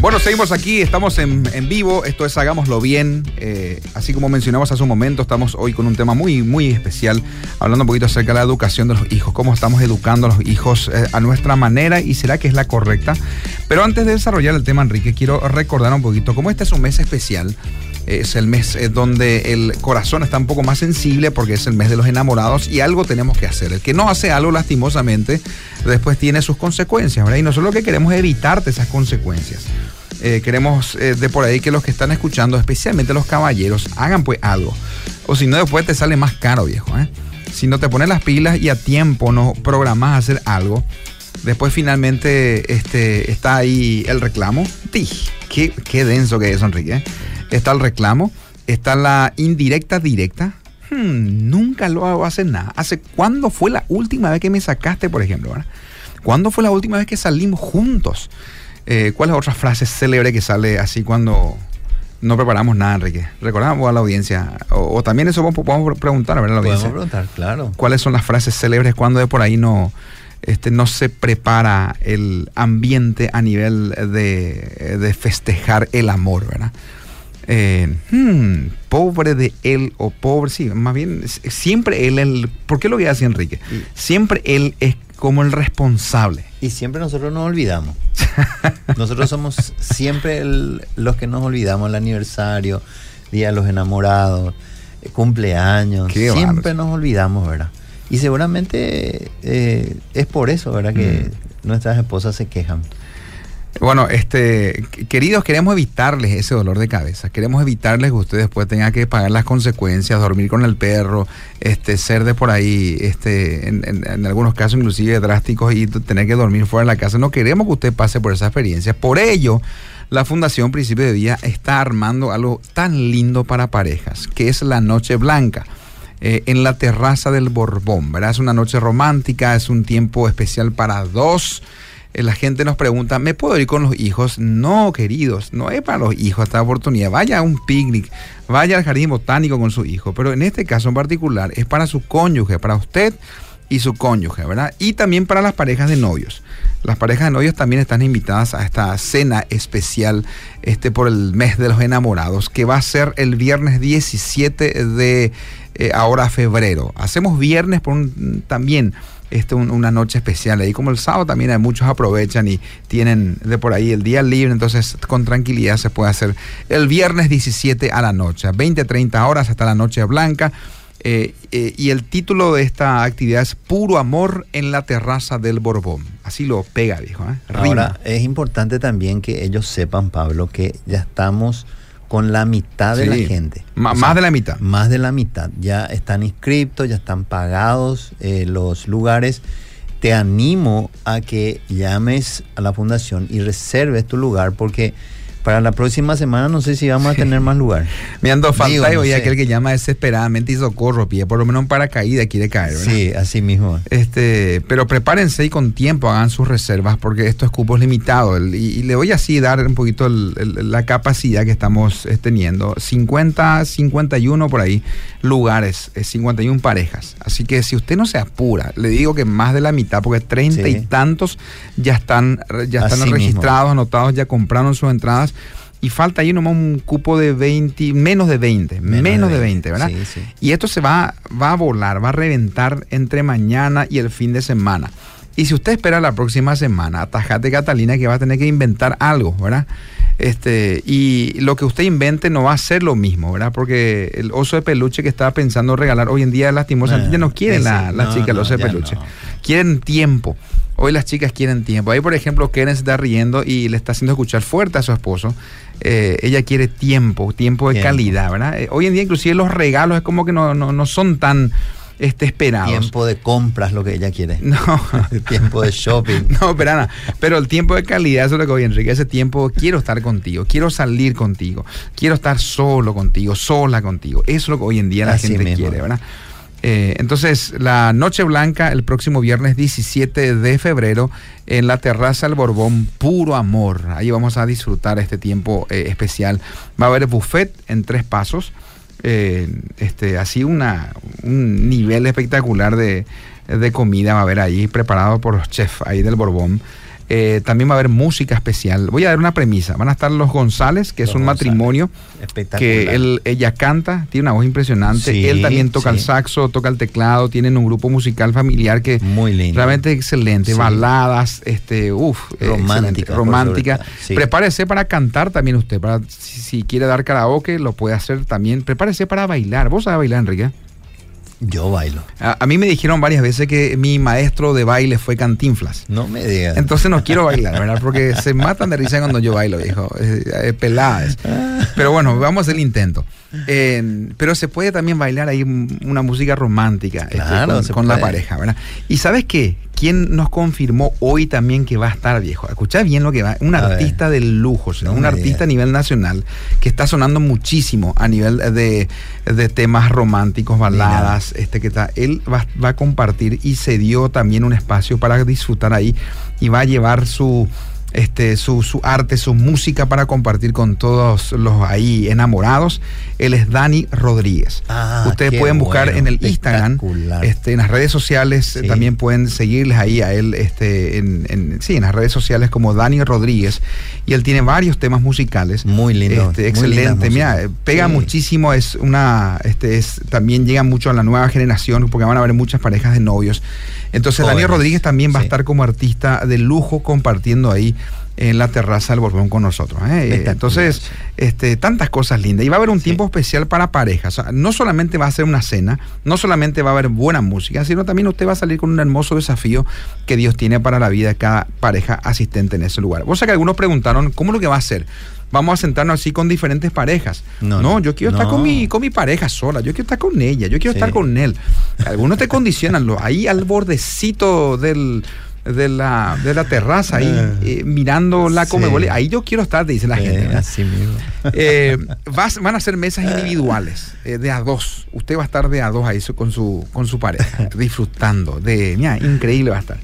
Bueno, seguimos aquí, estamos en, en vivo, esto es Hagámoslo Bien. Eh, así como mencionamos hace un momento, estamos hoy con un tema muy, muy especial, hablando un poquito acerca de la educación de los hijos, cómo estamos educando a los hijos eh, a nuestra manera y será que es la correcta. Pero antes de desarrollar el tema, Enrique, quiero recordar un poquito cómo este es un mes especial es el mes eh, donde el corazón está un poco más sensible porque es el mes de los enamorados y algo tenemos que hacer. El que no hace algo lastimosamente después tiene sus consecuencias, ¿verdad? Y nosotros lo que queremos es evitarte esas consecuencias. Eh, queremos eh, de por ahí que los que están escuchando, especialmente los caballeros, hagan pues algo. O si no, después te sale más caro, viejo. Si no te pones las pilas y a tiempo no programas hacer algo, después finalmente este, está ahí el reclamo. Qué, qué denso que es, Enrique está el reclamo, está la indirecta directa. Hmm, nunca lo hago hacer nada. ¿Hace cuándo fue la última vez que me sacaste, por ejemplo? ¿Cuándo fue la última vez que salimos juntos? Eh, ¿Cuál es otra frase célebre que sale así cuando no preparamos nada, Enrique? Recordamos a la audiencia. O, también eso podemos preguntar, ¿verdad? La audiencia. Podemos preguntar, claro. ¿Cuáles son las frases célebres cuando de por ahí no, este, no se prepara el ambiente a nivel de, de festejar el amor, ¿verdad? Eh, hmm, pobre de él o pobre, sí, más bien, siempre él, el, ¿por qué lo que hace Enrique? Siempre él es como el responsable. Y siempre nosotros nos olvidamos. nosotros somos siempre los que nos olvidamos el aniversario, Día de los Enamorados, eh, cumpleaños, siempre nos olvidamos, ¿verdad? Y seguramente eh, es por eso, ¿verdad? Que mm. nuestras esposas se quejan. Bueno, este, queridos, queremos evitarles ese dolor de cabeza. Queremos evitarles que ustedes después tengan que pagar las consecuencias, dormir con el perro, este, ser de por ahí, este, en, algunos casos inclusive drásticos y tener que dormir fuera de la casa. No queremos que usted pase por esa experiencia. Por ello, la Fundación Principio de Día está armando algo tan lindo para parejas, que es la Noche Blanca. Eh, en la terraza del Borbón, ¿verdad? Es una noche romántica, es un tiempo especial para dos la gente nos pregunta, ¿me puedo ir con los hijos? No, queridos, no es para los hijos esta oportunidad. Vaya a un picnic, vaya al jardín botánico con su hijo, pero en este caso en particular es para su cónyuge, para usted y su cónyuge, ¿verdad? Y también para las parejas de novios. Las parejas de novios también están invitadas a esta cena especial este, por el mes de los enamorados, que va a ser el viernes 17 de eh, ahora febrero. Hacemos viernes por un, también este, una noche especial. Ahí como el sábado también hay muchos aprovechan y tienen de por ahí el día libre, entonces con tranquilidad se puede hacer el viernes 17 a la noche, 20, 30 horas hasta la noche blanca. Eh, eh, y el título de esta actividad es Puro Amor en la Terraza del Borbón. Así lo pega, viejo. ¿eh? Ahora, es importante también que ellos sepan, Pablo, que ya estamos con la mitad de la gente. más de la mitad. Más de la mitad. Ya están inscriptos, ya están pagados eh, los lugares. Te animo a que llames a la fundación y reserves tu lugar porque para la próxima semana no sé si vamos a tener más lugar. Me ando falta y aquel que llama desesperadamente y socorro, pide por lo menos un paracaídas quiere caer, ¿verdad? Sí, así mismo. Este, pero prepárense y con tiempo hagan sus reservas porque esto es cupos limitados. Y, le voy así dar un poquito la capacidad que estamos eh, teniendo. 50, 51 por ahí lugares, 51 eh, parejas. Así que si usted no se apura, le digo que más de la mitad, porque 30 y tantos ya están, ya están registrados, anotados, ya compraron sus entradas y falta ahí nomás un cupo de 20, menos de 20, menos, de 20, ¿verdad? Y esto se va, va a volar, va a reventar entre mañana y el fin de semana. Y si usted espera la próxima semana, atajate Catalina que va a tener que inventar algo, ¿verdad? Este, y lo que usted invente no va a ser lo mismo, ¿verdad? Porque el oso de peluche que estaba pensando regalar hoy en día lastimosamente ya no quieren la, la chica el oso de peluche. Quieren tiempo. Hoy las chicas quieren tiempo. Ahí, por ejemplo, Karen se está riendo y le está haciendo escuchar fuerte a su esposo. Eh, ella quiere tiempo, tiempo de calidad, ¿verdad? Eh, hoy en día, inclusive los regalos es como que no, no, no son tan este, esperados. Tiempo de compras lo que ella quiere. No. tiempo de shopping. No, pero pero el tiempo de calidad, eso es lo que voy, Enrique. Ese tiempo, quiero estar contigo, quiero salir contigo, quiero estar solo contigo, sola contigo. Eso es lo que hoy en día la gente quiere, ¿verdad? Eh, entonces, la Noche Blanca el próximo viernes 17 de febrero en la terraza del Borbón, puro amor. Ahí vamos a disfrutar este tiempo eh, especial. Va a haber buffet en tres pasos. Eh, este, así un nivel espectacular de, comida va a haber ahí, preparado por los chefs ahí del Borbón. Eh, también va a haber música especial. Voy a dar una premisa. Van a estar los González, que es un matrimonio que él, ella canta, tiene una voz impresionante. él también toca el saxo, toca el teclado, tienen un grupo musical familiar que Muy lindo. realmente excelente. Baladas, este, uff, romántica. romántica. Prepárese para cantar también usted. Para, si, quiere dar karaoke, lo puede hacer también. Prepárese para bailar. ¿Vos sabés bailar, Enrique? Yo bailo. A, mí me dijeron varias veces que mi maestro de baile fue Cantinflas. No me digas. Entonces no quiero bailar, ¿verdad? Porque se matan de risa cuando yo bailo, viejo. Es, peladas. Pero bueno, vamos a hacer el intento. Pero se puede también bailar ahí una música romántica este, con, la pareja, ¿verdad? Y ¿sabes qué? ¿Quién nos confirmó hoy también que va a estar viejo? Escucha bien lo que va. Un artista de lujo, un artista a nivel nacional que está sonando muchísimo a nivel de, temas románticos, baladas, este que está. Él va, va a compartir y se dio también un espacio para disfrutar ahí y va a llevar su este, su, su, arte, su música para compartir con todos los ahí enamorados. Él es Dani Rodríguez. Ah, Ustedes pueden buscar en el Instagram, este, en las redes sociales, también pueden seguirles ahí a él, este, en, sí, en las redes sociales como Dani Rodríguez. Y él tiene varios temas musicales. Muy lindo. Este, excelente. Mira, pega muchísimo, es una, este, es, también llega mucho a la nueva generación, porque van a haber muchas parejas de novios. Entonces, Dani Rodríguez también va a estar como artista de lujo compartiendo ahí en la terraza del Borbón con nosotros. ¿eh? Entonces, este, tantas cosas lindas. Y va a haber un tiempo especial para parejas. no solamente va a ser una cena, no solamente va a haber buena música, sino también usted va a salir con un hermoso desafío que Dios tiene para la vida de cada pareja asistente en ese lugar. Vos sabés que algunos preguntaron, ¿cómo es lo que va a hacer? Vamos a sentarnos así con diferentes parejas. No, yo quiero estar con mi, con mi pareja sola, yo quiero estar con ella, yo quiero estar con él. Algunos te condicionan, ahí al bordecito del de la, de la terraza ahí, ah. eh, mirando la come Ahí yo quiero estar, dice la gente. Así mismo. Eh, van a ser mesas individuales, eh, de a dos. Usted va a estar de a dos ahí con su, con su pareja, disfrutando. De, mira, increíble va a estar.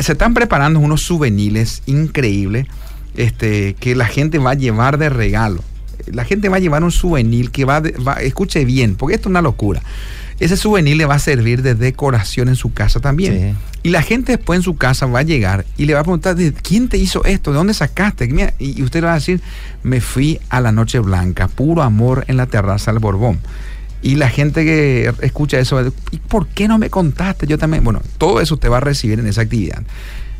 Se están preparando unos souvenirs increíbles este, que la gente va a llevar de regalo. La gente va a llevar un souvenir que va, va escuche bien, porque esto es una locura ese souvenir le va a servir de decoración en su casa también. Y la gente después en su casa va a llegar y le va a preguntar, ¿de quién te hizo esto? ¿De dónde sacaste? Y usted le va a decir, me fui a la Noche Blanca, puro amor en la terraza del Borbón. Y la gente que escucha eso, ¿y por qué no me contaste? Yo también, bueno, todo eso usted va a recibir en esa actividad.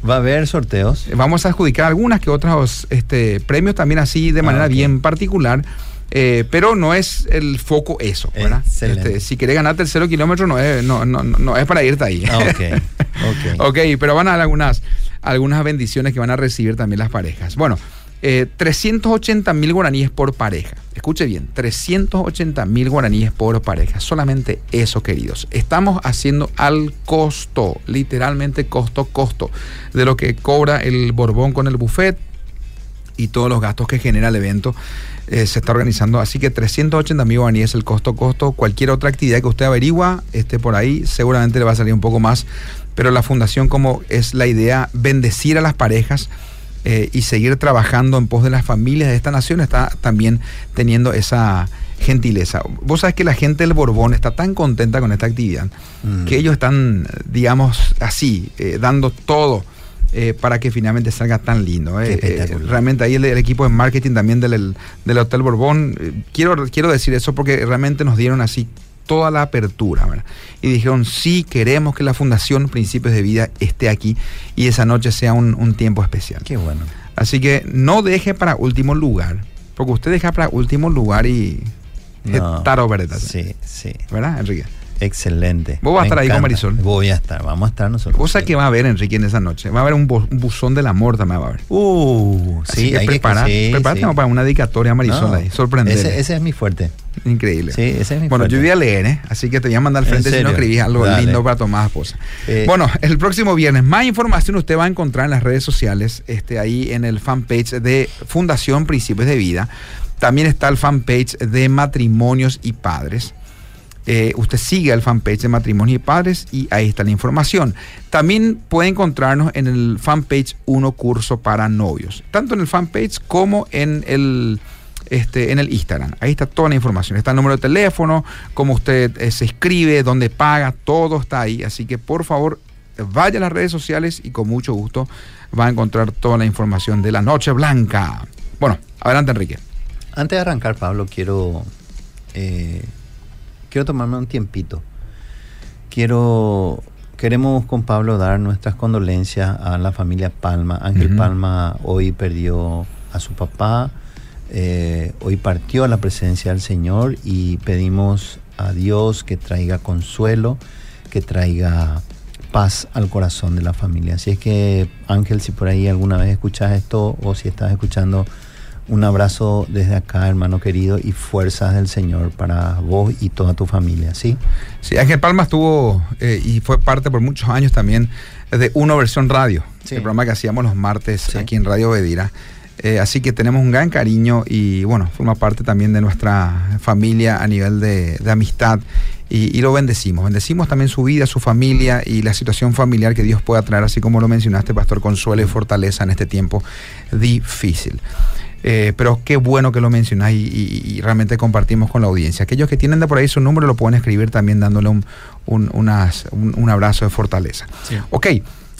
¿Va a haber sorteos? Vamos a adjudicar algunas que otros este, premios también así de manera ah, bien particular. Eh, pero no es el foco eso, ¿verdad? Este, si querés ganarte el cero kilómetro no es, no, no, no es para irte ahí. Ah, okay. ok, pero van a dar algunas, algunas bendiciones que van a recibir también las parejas. Bueno, 380 eh, mil guaraníes por pareja. Escuche bien, 380 mil guaraníes por pareja. Solamente eso, queridos. Estamos haciendo al costo, literalmente costo, costo, de lo que cobra el Borbón con el buffet y todos los gastos que genera el evento. Eh, se está organizando. Así que 380 mil guaraníes es el costo, costo. Cualquier otra actividad que usted averigua esté por ahí, seguramente le va a salir un poco más. Pero la fundación, como es la idea, bendecir a las parejas eh, y seguir trabajando en pos de las familias de esta nación, está también teniendo esa gentileza. Vos sabés que la gente del Borbón está tan contenta con esta actividad mm. que ellos están, digamos, así, eh, dando todo eh, para que finalmente salga tan lindo. Eh. Eh, realmente ahí el, equipo de marketing también del, Hotel Borbón, quiero, quiero decir eso porque realmente nos dieron así toda la apertura. Y dijeron, sí, queremos que la Fundación Principios de Vida esté aquí y esa noche sea un, tiempo especial. Qué bueno. Así que no deje para último lugar, porque usted deja para último lugar y... No, ¿verdad? Sí, sí. ¿Verdad, Enrique? Excelente. ¿Vos vas a estar ahí con Marisol? Voy a estar, vamos a estar nosotros. Cosa que va a haber, Enrique, en esa noche. Va a haber un, buzón del amor también va a haber. Uh, sí, hay que preparar. para una dedicatoria a Marisol ahí. Sorprendente. Ese, es mi fuerte. Increíble. Sí, ese es mi bueno, yo voy a leer, ¿eh? Así que te voy a mandar al frente si no escribís algo lindo para tomar esposa. Eh, bueno, el próximo viernes, más información usted va a encontrar en las redes sociales, este, ahí en el fanpage de Fundación Principios de Vida. También está el fanpage de Matrimonios y Padres. Eh, usted sigue el fanpage de Matrimonio y Padres y ahí está la información. También puede encontrarnos en el fanpage Uno Curso para Novios, tanto en el fanpage como en el, este, en el Instagram. Ahí está toda la información. Está el número de teléfono, cómo usted eh, se escribe, dónde paga, todo está ahí. Así que por favor, vaya a las redes sociales y con mucho gusto va a encontrar toda la información de la Noche Blanca. Bueno, adelante Enrique. Antes de arrancar, Pablo, quiero, eh, quiero tomarme un tiempito. Quiero, queremos con Pablo dar nuestras condolencias a la familia Palma. Ángel Palma hoy perdió a su papá, eh, hoy partió a la presencia del Señor y pedimos a Dios que traiga consuelo, que traiga paz al corazón de la familia. Así es que Ángel, si por ahí alguna vez escuchas esto o si estás escuchando, un abrazo desde acá, hermano querido, y fuerzas del Señor para vos y toda tu familia, ¿sí? Sí, Ángel Palma estuvo eh, y fue parte por muchos años también de Uno Versión Radio, el programa que hacíamos los martes aquí en Radio Bedira. Eh, así que tenemos un gran cariño y bueno, forma parte también de nuestra familia a nivel de, amistad y, lo bendecimos. Bendecimos también su vida, su familia y la situación familiar que Dios pueda traer, así como lo mencionaste, Pastor, consuelo y fortaleza en este tiempo difícil. Eh, pero qué bueno que lo mencionás y, realmente compartimos con la audiencia. Aquellos que tienen de por ahí su número lo pueden escribir también dándole un, un, abrazo de fortaleza. Ok,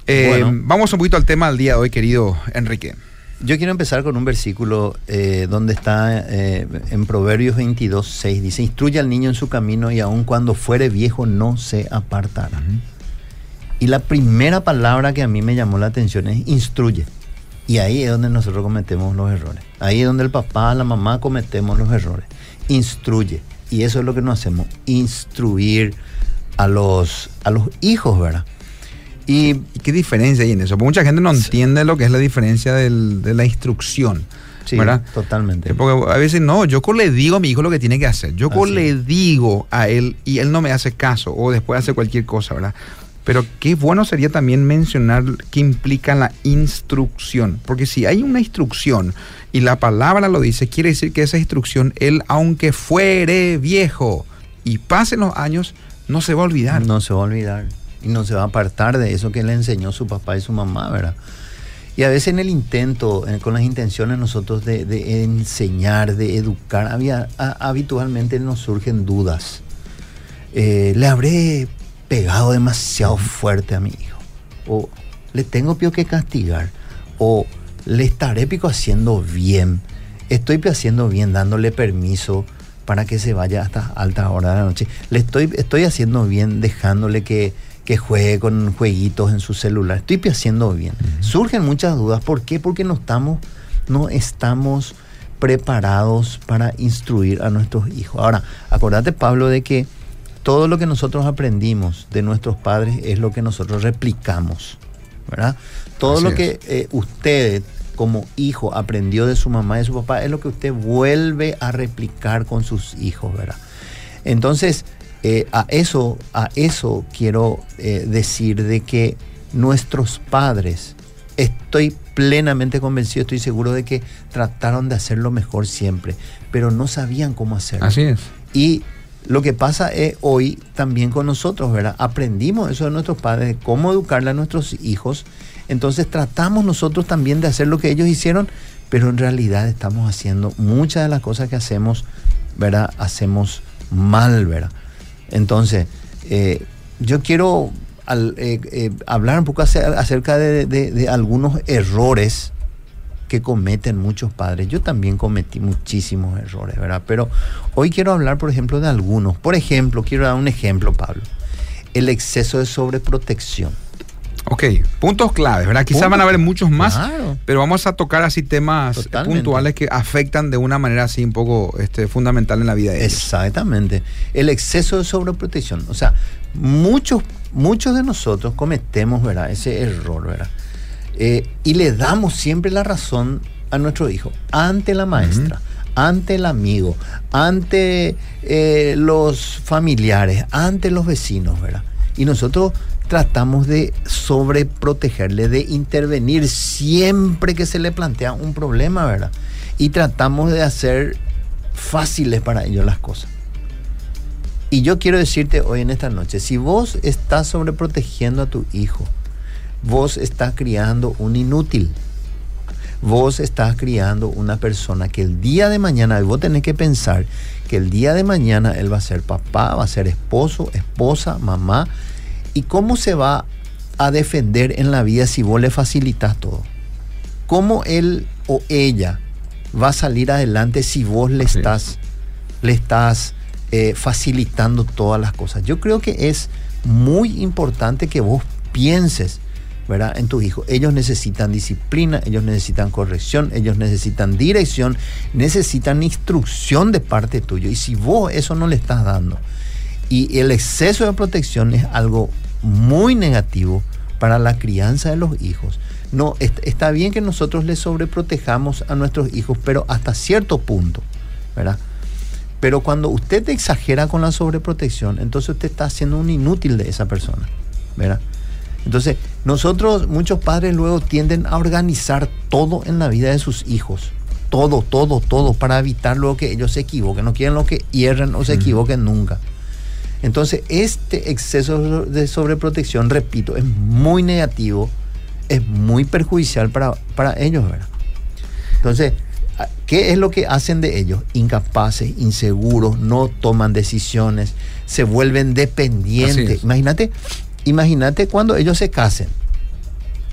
eh, vamos un poquito al tema del día de hoy, querido Enrique. Yo quiero empezar con un versículo eh, donde está eh, en Proverbios 22, 6. Dice, instruye al niño en su camino y aun cuando fuere viejo no se apartará. Y la primera palabra que a mí me llamó la atención es instruye. Y ahí es donde nosotros cometemos los errores. Ahí es donde el papá, la mamá cometemos los errores. Instruye. Y eso es lo que nos hacemos, instruir a los, a los hijos, ¿verdad? ¿Y, qué diferencia hay en eso? Porque mucha gente no entiende lo que es la diferencia de la instrucción. Sí, totalmente. Eh, porque a veces no, yo le digo a mi hijo lo que tiene que hacer. Yo le digo a él y él no me hace caso o después hace cualquier cosa, ¿verdad? Pero qué bueno sería también mencionar qué implica la instrucción. Porque si hay una instrucción y la palabra lo dice, quiere decir que esa instrucción, él, aunque fuere viejo y pasen los años, no se va a olvidar. No se va a olvidar y no se va a apartar de eso que le enseñó su papá y su mamá, ¿verdad? Y a veces en el intento, con las intenciones nosotros de, enseñar, de educar, había, habitualmente nos surgen dudas. Eh, ¿Le habré pegado demasiado fuerte a mi hijo? ¿O le tengo pio que castigar? ¿O le estaré pico haciendo bien? ¿Estoy haciendo bien dándole permiso para que se vaya hasta alta hora de la noche? ¿Le estoy, estoy haciendo bien dejándole que que juegue con jueguitos en su celular. Estoy haciendo bien. Surgen muchas dudas. ¿Por qué? Porque no estamos, no estamos preparados para instruir a nuestros hijos. Ahora, acordate, Pablo, de que todo lo que nosotros aprendimos de nuestros padres es lo que nosotros replicamos. ¿verdad? Todo lo que eh, usted como hijo aprendió de su mamá y de su papá es lo que usted vuelve a replicar con sus hijos, ¿verdad? Entonces, eh, a, eso, a eso quiero eh, decir de que nuestros padres, estoy plenamente convencido, estoy seguro de que trataron de hacerlo mejor siempre, pero no sabían cómo hacerlo. Así es. Y lo que pasa es hoy también con nosotros, ¿verdad? Aprendimos eso de nuestros padres, de cómo educarle a nuestros hijos. Entonces tratamos nosotros también de hacer lo que ellos hicieron, pero en realidad estamos haciendo muchas de las cosas que hacemos, ¿verdad? Hacemos mal, ¿verdad? Entonces, eh, yo quiero eh, eh, hablar un poco acerca de, algunos errores que cometen muchos padres. Yo también cometí muchísimos errores, ¿verdad? Pero hoy quiero hablar, por ejemplo, de algunos. Por ejemplo, quiero dar un ejemplo, Pablo. El exceso de sobreprotección. Ok, puntos claves, ¿verdad? Quizás van a haber muchos más, pero vamos a tocar así temas puntuales que afectan de una manera así un poco este, fundamental en la vida de ellos. Exactamente. El exceso de sobreprotección. O sea, muchos, muchos de nosotros cometemos, ¿verdad? Ese error, ¿verdad? Eh, y le damos siempre la razón a nuestro hijo ante la maestra. ante el amigo, ante eh, los familiares, ante los vecinos, ¿verdad? Y nosotros tratamos de sobreprotegerle, de intervenir siempre que se le plantea un problema, ¿verdad? Y tratamos de hacer fáciles para ellos las cosas. Y yo quiero decirte hoy en esta noche, si vos estás sobreprotegiendo a tu hijo, vos estás criando un inútil. Vos estás criando una persona que el día de mañana, vos tenés que pensar que el día de mañana él va a ser papá, va a ser esposo, esposa, mamá, ¿Y cómo se va a defender en la vida si vos le facilitas todo? ¿Cómo él o ella va a salir adelante si vos le estás, le estás eh, facilitando todas las cosas? Yo creo que es muy importante que vos pienses ¿verdad? en tus hijos. Ellos necesitan disciplina, ellos necesitan corrección, ellos necesitan dirección, necesitan instrucción de parte tuya. Y si vos eso no le estás dando, y el exceso de protección es algo muy negativo para la crianza de los hijos. No, está bien que nosotros les sobreprotejamos a nuestros hijos, pero hasta cierto punto, ¿verdad? Pero cuando usted exagera con la sobreprotección, entonces usted está haciendo un inútil de esa persona, ¿verdad? Entonces, nosotros, muchos padres luego tienden a organizar todo en la vida de sus hijos. Todo, todo, todo, para evitar luego que ellos se equivoquen. No quieren lo que hierren o se equivoquen nunca. Entonces, este exceso de sobreprotección, repito, es muy negativo, es muy perjudicial para, para ellos, ¿verdad? Entonces, ¿qué es lo que hacen de ellos? Incapaces, inseguros, no toman decisiones, se vuelven dependientes. Imagínate Imagínate cuando ellos se casen,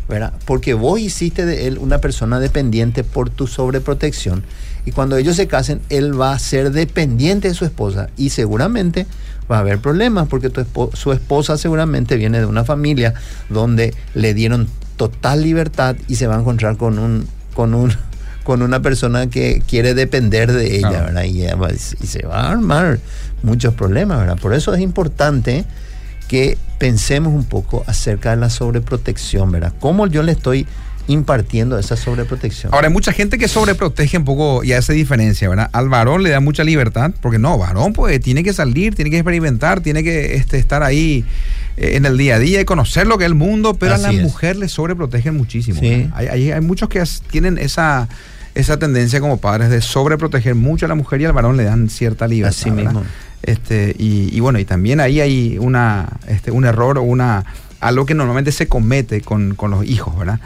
¿verdad? Porque vos hiciste de él una persona dependiente por tu sobreprotección. Y cuando ellos se casen, él va a ser dependiente de su esposa. Y seguramente va a haber problemas, porque su esposa seguramente viene de una familia donde le dieron total libertad y se va a encontrar con un, con un, con una persona que quiere depender de ella, ¿verdad? Y, y, se va a armar muchos problemas, ¿verdad? Por eso es importante que pensemos un poco acerca de la sobreprotección, ¿verdad? ¿Cómo yo le estoy impartiendo esa sobreprotección? Ahora, hay mucha gente que sobreprotege un poco y hace diferencia, ¿verdad? Al varón le da mucha libertad, porque no, varón pues tiene que salir, tiene que experimentar, tiene que este, estar ahí eh, en el día a día y conocer lo que es el mundo, pero a la mujer le sobreprotegen muchísimo. Hay, hay, muchos que tienen esa esa tendencia como padres de sobreproteger mucho a la mujer y al varón le dan cierta libertad. Así mismo. Este, y, bueno, y también ahí hay una, este, un error o una, algo que normalmente se comete con, los hijos, ¿verdad?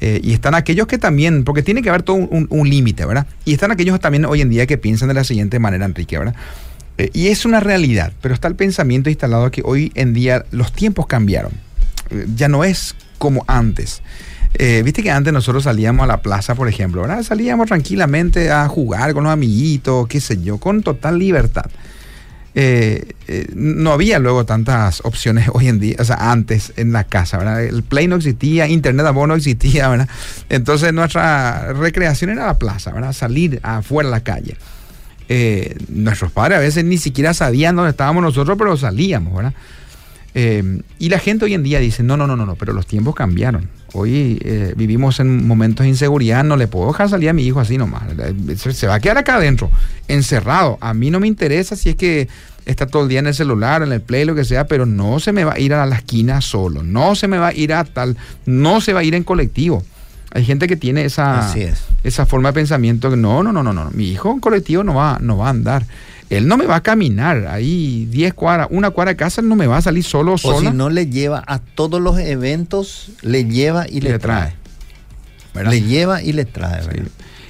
Eh, y están aquellos que también, porque tiene que haber todo un, límite, ¿verdad? Y están aquellos también hoy en día que piensan de la siguiente manera, Enrique, ¿verdad? Eh, y es una realidad, pero está el pensamiento instalado que hoy en día los tiempos cambiaron. Eh, ya no es como antes. Viste que antes nosotros salíamos a la plaza, por ejemplo, ¿verdad? Salíamos tranquilamente a jugar con los amiguitos, qué sé yo, con total libertad. Eh, eh, no había luego tantas opciones hoy en día, o sea, antes en la casa, ¿verdad? El Play no existía, Internet a no existía, ¿verdad? Entonces nuestra recreación era la plaza, ¿verdad? Salir afuera a la calle. Eh, nuestros padres a veces ni siquiera sabían dónde estábamos nosotros, pero salíamos, ¿verdad? y la gente hoy en día dice, no, no, no, no, no, pero los tiempos cambiaron. Hoy vivimos en momentos de inseguridad, no le puedo dejar salir a mi hijo así nomás. Se va a quedar acá adentro, encerrado. A mí no me interesa si es que está todo el día en el celular, en el play, lo que sea, pero no se me va a ir a la esquina solo, no se me va a ir a tal, no se va a ir en colectivo. Hay gente que tiene esa, esa forma de pensamiento que no, no, no, no, no, mi hijo en colectivo no va, no va a andar. Él no me va a caminar ahí 10 cuadras, una cuadra de casa, él no me va a salir solo o si no le lleva a todos los eventos, le lleva y le, trae. Le lleva y le trae,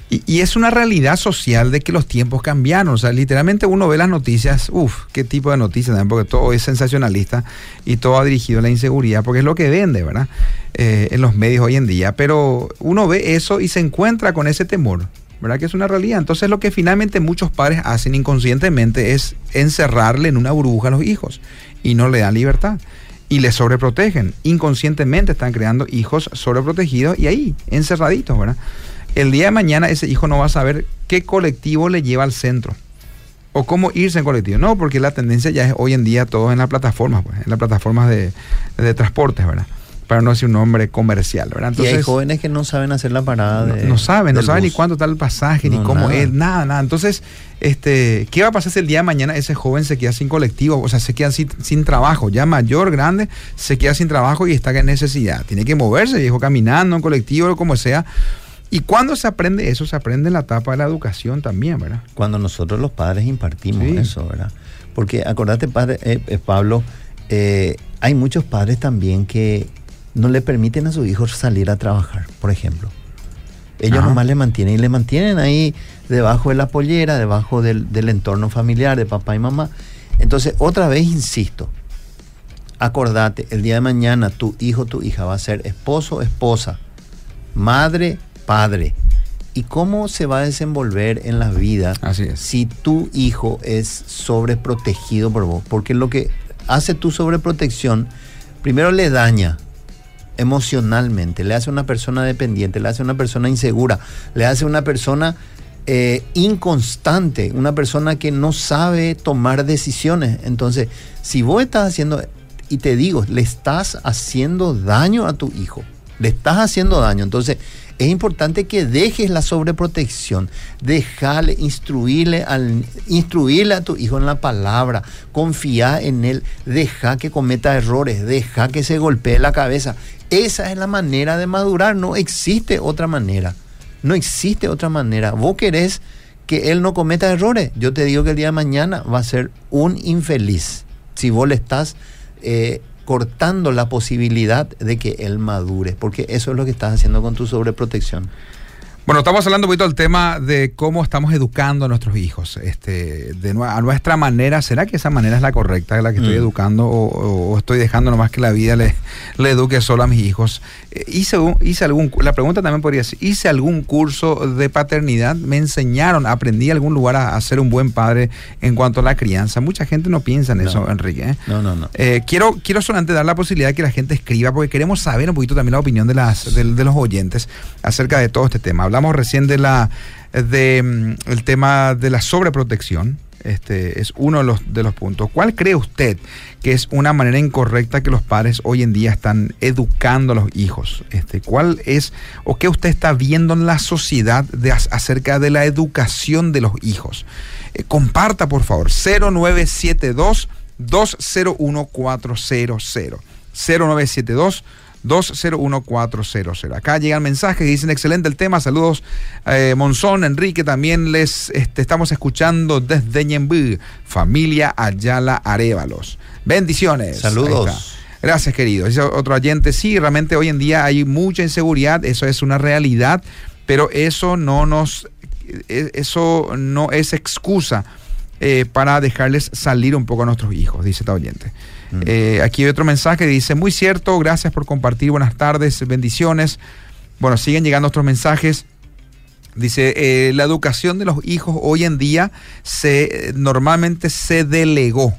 y, es una realidad social de que los tiempos cambiaron. O sea, literalmente uno ve las noticias, uff, qué tipo de noticias también, porque todo es sensacionalista y todo ha dirigido a la inseguridad, porque es lo que vende, ¿verdad? Eh, en los medios hoy en día. Pero uno ve eso y se encuentra con ese temor, ¿verdad? Que es una realidad. Entonces lo que finalmente muchos padres hacen inconscientemente es encerrarle en una burbuja a los hijos y no le dan libertad y le sobreprotegen. Inconscientemente están creando hijos sobreprotegidos y ahí, encerraditos, ¿verdad? el día de mañana ese hijo no va a saber qué colectivo le lleva al centro o cómo irse en colectivo. No, porque la tendencia ya es hoy en día todo en las plataformas, pues, en las plataformas de, de transportes, ¿verdad? Para no decir un nombre comercial, ¿verdad? Entonces, y hay jóvenes que no saben hacer la parada. De, no, saben, no saben ni cuánto está el pasaje, ni cómo es, nada, nada. Entonces, este, ¿qué va a pasar si el día de mañana ese joven se queda sin colectivo? O sea, se queda sin, sin trabajo, ya mayor, grande, se queda sin trabajo y está en necesidad. Tiene que moverse, viejo, caminando, en colectivo, o como sea ¿Y cuándo se aprende eso? Se aprende en la etapa de la educación también, ¿verdad? Cuando nosotros los padres impartimos eso, ¿verdad? Porque acordate, padre, eh, eh, Pablo, eh, hay muchos padres también que no le permiten a sus hijos salir a trabajar, por ejemplo. Ellos nomás le mantienen y le mantienen ahí debajo de la pollera, debajo del, del entorno familiar de papá y mamá. Entonces, otra vez insisto, acordate, el día de mañana tu hijo, tu hija va a ser esposo, esposa, madre, padre. ¿Y cómo se va a desenvolver en la vida si tu hijo es sobreprotegido por vos? Porque lo que hace tu sobreprotección, primero le daña emocionalmente, le hace una persona dependiente, le hace una persona insegura, le hace una persona eh, inconstante, una persona que no sabe tomar decisiones. Entonces, si vos estás haciendo, y te digo, le estás haciendo daño a tu hijo, le estás haciendo daño. Entonces, es importante que dejes la sobreprotección, dejarle, instruirle, al, instruirle a tu hijo en la palabra, confía en él, deja que cometa errores, deja que se golpee la cabeza. Esa es la manera de madurar, no existe otra manera. No existe otra manera. Vos querés que él no cometa errores. Yo te digo que el día de mañana va a ser un infeliz si vos le estás eh, cortando la posibilidad de que él madure, porque eso es lo que estás haciendo con tu sobreprotección. Bueno, estamos hablando un poquito del tema de cómo estamos educando a nuestros hijos. Este, de, a nuestra manera, ¿será que esa manera es la correcta, la que estoy mm. educando, o, estoy dejando nomás que la vida le, le eduque solo a mis hijos? Eh, hice, hice algún, la pregunta también podría ser, ¿hice algún curso de paternidad? ¿Me enseñaron, aprendí algún lugar a, ser un buen padre en cuanto a la crianza? Mucha gente no piensa en eso, Enrique. ¿eh? No, no, no. Eh, quiero, quiero solamente dar la posibilidad de que la gente escriba, porque queremos saber un poquito también la opinión de, las, de, de los oyentes acerca de todo este tema hablamos recién de la de mm, el tema de la sobreprotección. Este es uno de los, de los puntos. ¿Cuál cree usted que es una manera incorrecta que los padres hoy en día están educando a los hijos? Este, ¿Cuál es o qué usted está viendo en la sociedad de, acerca de la educación de los hijos? Eh, comparta, por favor, 0972 201400 0972 201400. Acá llegan mensajes dicen excelente el tema. Saludos eh, Monzón, Enrique, también les este, estamos escuchando desde Ñembú, familia Ayala Arevalos. Bendiciones. Saludos. Gracias, querido. Dice otro oyente, sí, realmente hoy en día hay mucha inseguridad, eso es una realidad, pero eso no nos, e, eso no es excusa eh, para dejarles salir un poco a nuestros hijos, dice este oyente. Eh, aquí hay otro mensaje que dice, muy cierto, gracias por compartir, buenas tardes, bendiciones. Bueno, siguen llegando otros mensajes. Dice, eh, la educación de los hijos hoy en día se normalmente se delegó.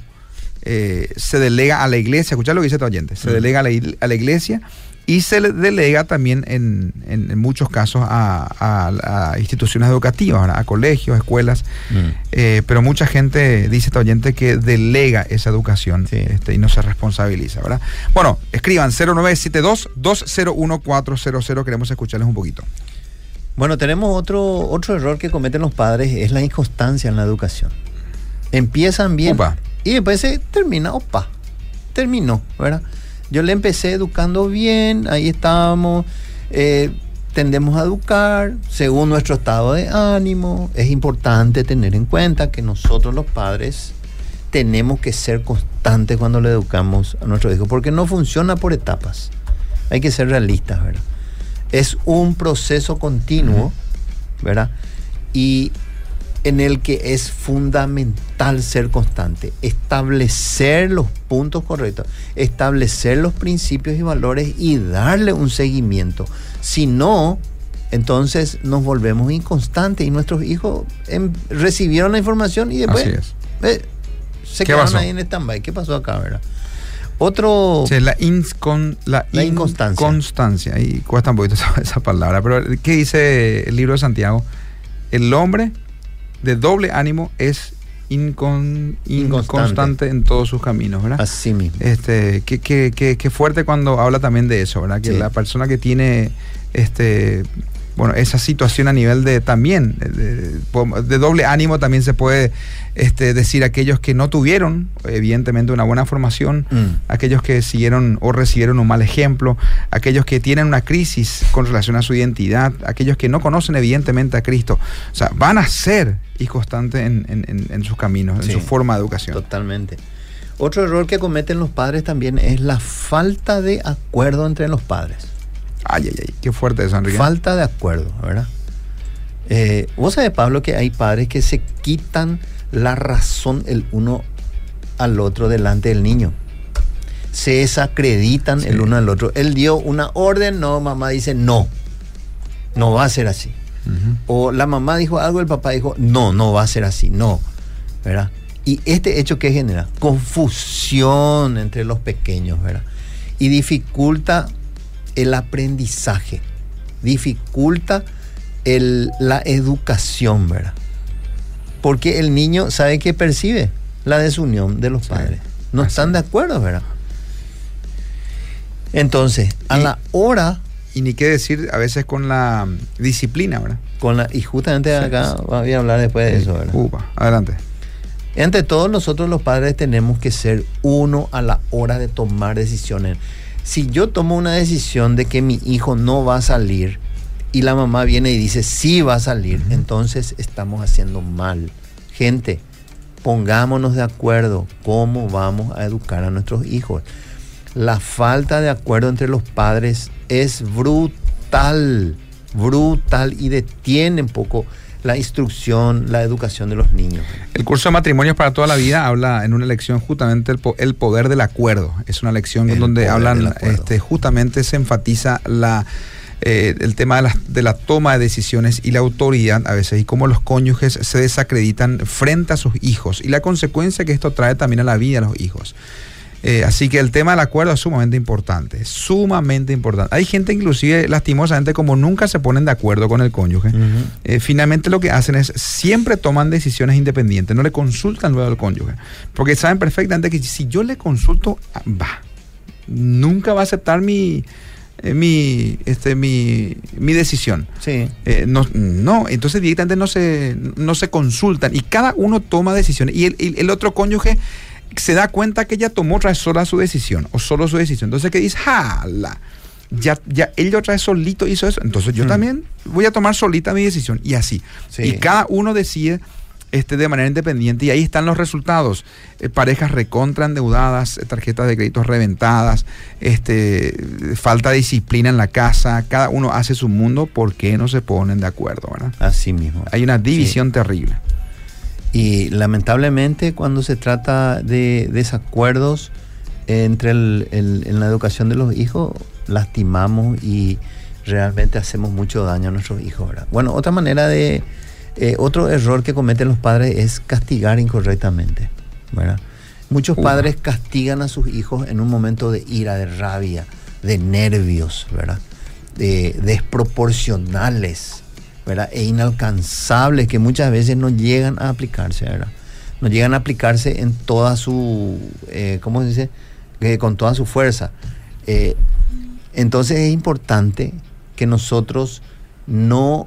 Eh, se delega a la iglesia, escuchad lo que dice tu oyente, se delega a la iglesia y se le delega también en, en, muchos casos a, instituciones educativas, a colegios, escuelas, mm. eh, pero mucha gente dice esta oyente que delega esa educación este, y no se responsabiliza, ¿verdad? Bueno, escriban 0972-201-400, queremos escucharles un poquito. Bueno, tenemos otro, otro error que cometen los padres, es la inconstancia en la educación. Empiezan bien y después se termina, opa, terminó, ¿verdad? Yo le empecé educando bien, ahí estábamos, eh, tendemos a educar según nuestro estado de ánimo. Es importante tener en cuenta que nosotros los padres tenemos que ser constantes cuando le educamos a nuestro hijo, porque no funciona por etapas. Hay que ser realistas, ¿verdad? Es un proceso continuo, ¿verdad? Y en el que es fundamental ser constante, establecer los puntos correctos, establecer los principios y valores y darle un seguimiento. Si no, entonces nos volvemos inconstantes y nuestros hijos em, recibieron la información y después eh, se quedaron ahí en stand-by. ¿Qué pasó acá, verdad? Otro. la, la, inconstancia. Inconstancia. Y cuesta un poquito esa palabra. Pero, ¿qué dice el libro de Santiago? El hombre de doble ánimo es inconstante en todos sus caminos, ¿verdad? Así mismo. Este, qué, qué, qué, fuerte cuando habla también de eso, ¿verdad? Que la persona que tiene este bueno, esa situación a nivel de también, de, doble ánimo también se puede este, decir aquellos que no tuvieron, evidentemente, una buena formación, mm. aquellos que siguieron o recibieron un mal ejemplo, aquellos que tienen una crisis con relación a su identidad, aquellos que no conocen evidentemente a Cristo. O sea, van a ser y constantes en, sus caminos, en su forma de educación. Totalmente. Otro error que cometen los padres también es la falta de acuerdo entre los padres. Ay, ay, ay, qué fuerte eso, Enrique. Falta de acuerdo, ¿verdad? Eh, Vos sabés, Pablo, que hay padres que se quitan la razón el uno al otro delante del niño. se desacreditan el uno al otro. Él dio una orden, no, mamá dice no, no va a ser así. O la mamá dijo algo, el papá dijo, no, no va a ser así, no. ¿Verdad? Y este hecho que genera confusión entre los pequeños, ¿verdad? Y dificulta el aprendizaje, dificulta el, la educación, ¿verdad? Porque el niño sabe que percibe la desunión de los padres. No están de acuerdo, ¿verdad? Entonces, a la hora y ni qué decir a veces con la disciplina, ¿verdad? Con la, y justamente acá voy a hablar después de eso, ¿verdad? adelante. Entre todos nosotros los padres tenemos que ser uno a la hora de tomar decisiones. Si yo tomo una decisión de que mi hijo no va a salir y la mamá viene y dice sí va a salir, entonces estamos haciendo mal. Gente, pongámonos de acuerdo cómo vamos a educar a nuestros hijos la falta de acuerdo entre los padres es brutal, brutal y detiene un poco la instrucción, la educación de los niños. El curso de matrimonios para toda la vida habla en una lección justamente el, poder del acuerdo. Es una lección donde hablan, este, justamente se enfatiza la, eh, el tema de la, de la, toma de decisiones y la autoridad a veces y cómo los cónyuges se desacreditan frente a sus hijos y la consecuencia que esto trae también a la vida de los hijos. Eh, así que el tema del acuerdo es sumamente importante, sumamente importante. Hay gente inclusive, lastimosamente, como nunca se ponen de acuerdo con el cónyuge, eh, finalmente lo que hacen es siempre toman decisiones independientes, no le consultan luego al cónyuge, porque saben perfectamente que si yo le consulto, ah, va, nunca va a aceptar mi... Eh, mi, este, mi, mi decisión. Sí. no, no, entonces directamente no se, no se consultan y cada uno toma decisiones. Y el, el otro cónyuge se da cuenta que ella tomó otra vez sola su decisión, o solo su decisión. Entonces que dice, jala, ya, ya él otra vez solito hizo eso, entonces yo hmm. también voy a tomar solita mi decisión, y así. Y cada uno decide este, de manera independiente, y ahí están los resultados. Eh, parejas recontra endeudadas, eh, tarjetas de créditos reventadas, este, falta de disciplina en la casa, cada uno hace su mundo, ¿por qué no se ponen de acuerdo? ¿verdad? Así mismo. Hay una división terrible. Y lamentablemente cuando se trata de desacuerdos entre el, en la educación de los hijos, lastimamos y realmente hacemos mucho daño a nuestros hijos. Bueno, otra manera de... Eh, otro error que cometen los padres es castigar incorrectamente. ¿verdad? Muchos padres castigan a sus hijos en un momento de ira, de rabia, de nervios, ¿verdad? De, desproporcionales e inalcanzables que muchas veces no llegan a aplicarse, ¿verdad? No llegan a aplicarse en toda su, eh, ¿cómo se dice? con toda su fuerza. Eh, entonces es importante que nosotros no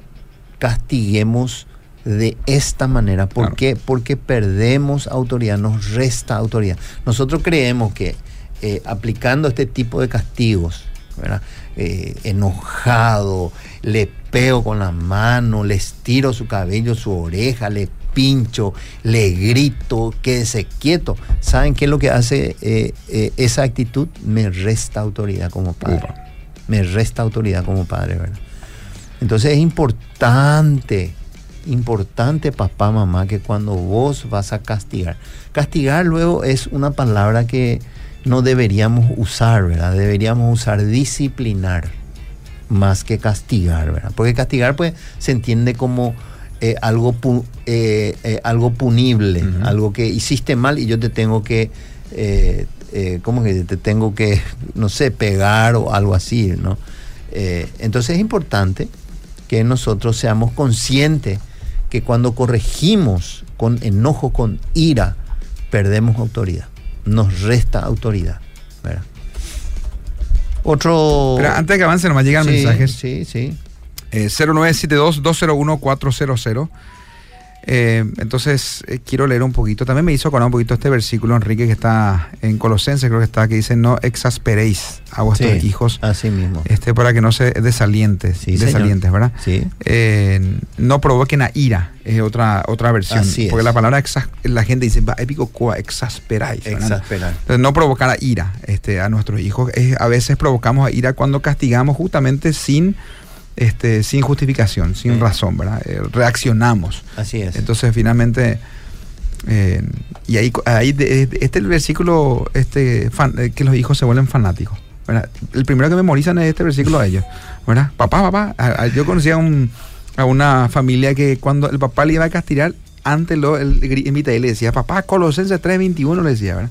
castiguemos de esta manera. ¿Por qué? Porque perdemos autoridad, nos resta autoridad. Nosotros creemos que eh, aplicando este tipo de castigos, eh, enojado, le pego con la mano, le estiro su cabello, su oreja, le pincho, le grito, quédese quieto. ¿Saben qué es lo que hace eh, eh, esa actitud? Me resta autoridad como padre. Me resta autoridad como padre, ¿verdad? Entonces es importante, importante papá, mamá, que cuando vos vas a castigar, castigar luego es una palabra que no deberíamos usar, ¿verdad? Deberíamos usar disciplinar más que castigar, ¿verdad? Porque castigar pues se entiende como eh, algo, eh, eh, algo punible, algo que hiciste mal y yo te tengo que, ¿cómo que te tengo que, no sé, pegar o algo así, ¿no? entonces es importante que nosotros seamos conscientes que cuando corregimos con enojo, con ira, perdemos autoridad nos resta autoridad. ¿verdad? Otro. Pero antes de que avance, nomás llegan mensajes. Sí, sí. Eh, 0972-201-400. Eh, entonces, eh, quiero leer un poquito. También me hizo acordar un poquito este versículo, Enrique, que está en Colosenses, creo que está, que dice: No exasperéis a vuestros hijos. Así mismo. Este, para que no se desalientes, desalientes, ¿verdad? Sí. Eh, no provoquen a ira, es otra, otra versión. porque la palabra la gente dice, épico coa, exasperáis. Exasperar. Entonces, no provocar a ira este, a nuestros hijos. a veces provocamos a ira cuando castigamos justamente sin este, sin justificación, sin razón, ¿verdad? Eh, reaccionamos. Así es. Entonces, finalmente, y ahí, ahí este es el versículo este, que los hijos se vuelven fanáticos. El primero que memorizan es este versículo a ellos. ¿verdad? Papá, papá. yo conocía a, una familia que cuando el papá le iba a castigar, antes lo, el, y le decía, papá, Colosenses 3.21 le decía, ¿verdad?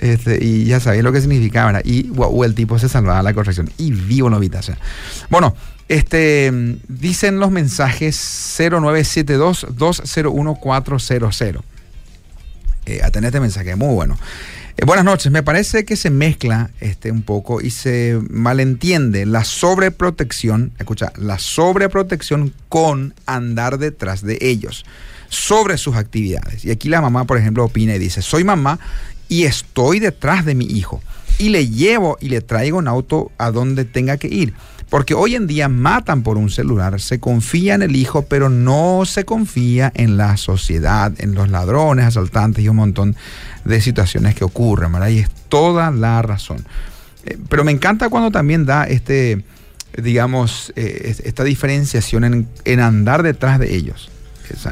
Este, y ya sabía lo que significaba, ¿verdad? Y el tipo se salvaba la corrección. Y vivo novita. O Bueno, este, dicen los mensajes 0972-201-400. Eh, a tener este mensaje, muy bueno. Eh, buenas noches, me parece que se mezcla este, un poco y se malentiende la sobreprotección, escucha, la sobreprotección con andar detrás de ellos, sobre sus actividades. Y aquí la mamá, por ejemplo, opina y dice, soy mamá y estoy detrás de mi hijo y le llevo y le traigo un auto a donde tenga que ir. Porque hoy en día matan por un celular, se confía en el hijo, pero no se confía en la sociedad, en los ladrones, asaltantes y un montón de situaciones que ocurren, ¿verdad? Y es toda la razón. Eh, pero me encanta cuando también da este, digamos, eh, esta diferenciación en, andar detrás de ellos,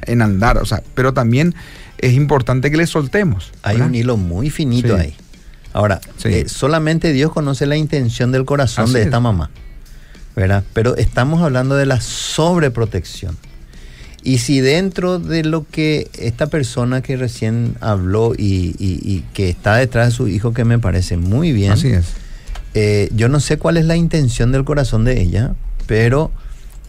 en andar, o sea, pero también es importante que le soltemos. Hay un hilo muy finito ahí. Ahora, eh, solamente Dios conoce la intención del corazón de esta mamá. ¿Verdad? Pero estamos hablando de la sobreprotección. Y si dentro de lo que esta persona que recién habló y, que está detrás de su hijo, que me parece muy bien, Así es. Eh, yo no sé cuál es la intención del corazón de ella, pero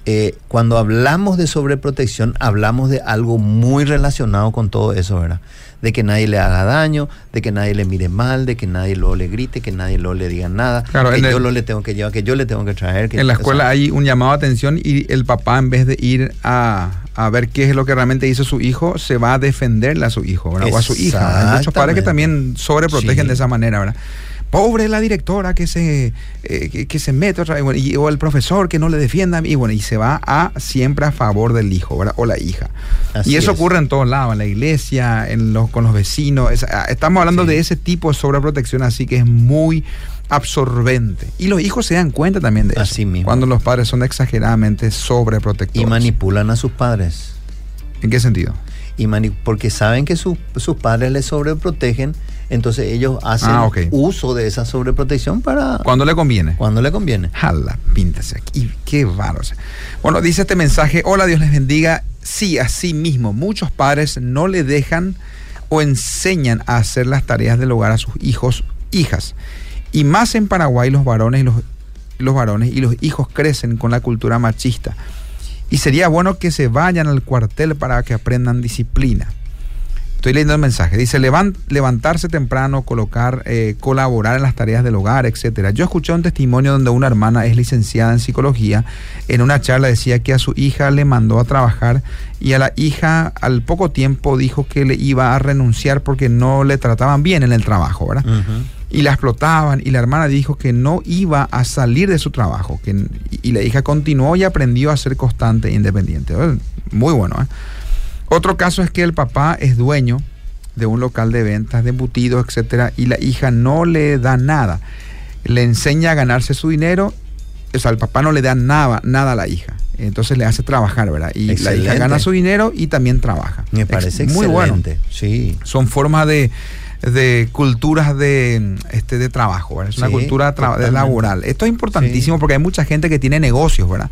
eh, cuando hablamos de sobreprotección, hablamos de algo muy relacionado con todo eso, ¿verdad? De que nadie le haga daño, de que nadie le mire mal, de que nadie lo le grite, que nadie lo le diga nada, que yo lo le tengo que llevar, que yo le tengo que traer. en la escuela hay un llamado a atención y el papá en vez de ir a, ver qué es lo que realmente hizo su hijo, se va a defenderle a su hijo o a su hija. Hay muchos padres que también sobreprotegen de esa manera, ¿verdad? Pobre la directora que se, eh, que, se mete otra vez, o el profesor que no le defienda, y bueno, y se va a siempre a favor del hijo, O la hija. y eso ocurre en todos lados, en la iglesia, en los, con los vecinos. Ah, estamos hablando de ese tipo de sobreprotección, así que es muy absorbente. Y los hijos se dan cuenta también de eso. Cuando los padres son exageradamente sobreprotectores. Y manipulan a sus padres. ¿En qué sentido? Y porque saben que sus padres les sobreprotegen entonces ellos hacen ah, uso de esa sobreprotección para... Cuando le conviene. Cuando le conviene. Jala, píntase aquí. Qué bárbaro. Bueno, dice este mensaje, hola, Dios les bendiga. Sí, así mismo, muchos padres no le dejan o enseñan a hacer las tareas del hogar a sus hijos, hijas. Y más en Paraguay los varones y los, los varones y los hijos crecen con la cultura machista. Y sería bueno que se vayan al cuartel para que aprendan disciplina. Estoy leyendo el mensaje. Dice levantarse temprano, colocar, eh, colaborar en las tareas del hogar, etcétera. Yo escuché un testimonio donde una hermana es licenciada en psicología. En una charla decía que a su hija le mandó a trabajar y a la hija al poco tiempo dijo que le iba a renunciar porque no le trataban bien en el trabajo, ¿verdad? Y la explotaban y la hermana dijo que no iba a salir de su trabajo. Que, y la hija continuó y aprendió a ser constante e independiente. Muy bueno, ¿eh? Otro caso es que el papá es dueño de un local de ventas de embutidos, etcétera, y la hija no le da nada. Le enseña a ganarse su dinero, o sea, el papá no le da nada, nada a la hija. Entonces le hace trabajar, ¿verdad? Y la hija gana su dinero y también trabaja. Me parece muy bueno. Sí. Son formas de, culturas de, este, de trabajo, ¿verdad? Es una cultura de laboral. Esto es importantísimo porque hay mucha gente que tiene negocios, ¿verdad?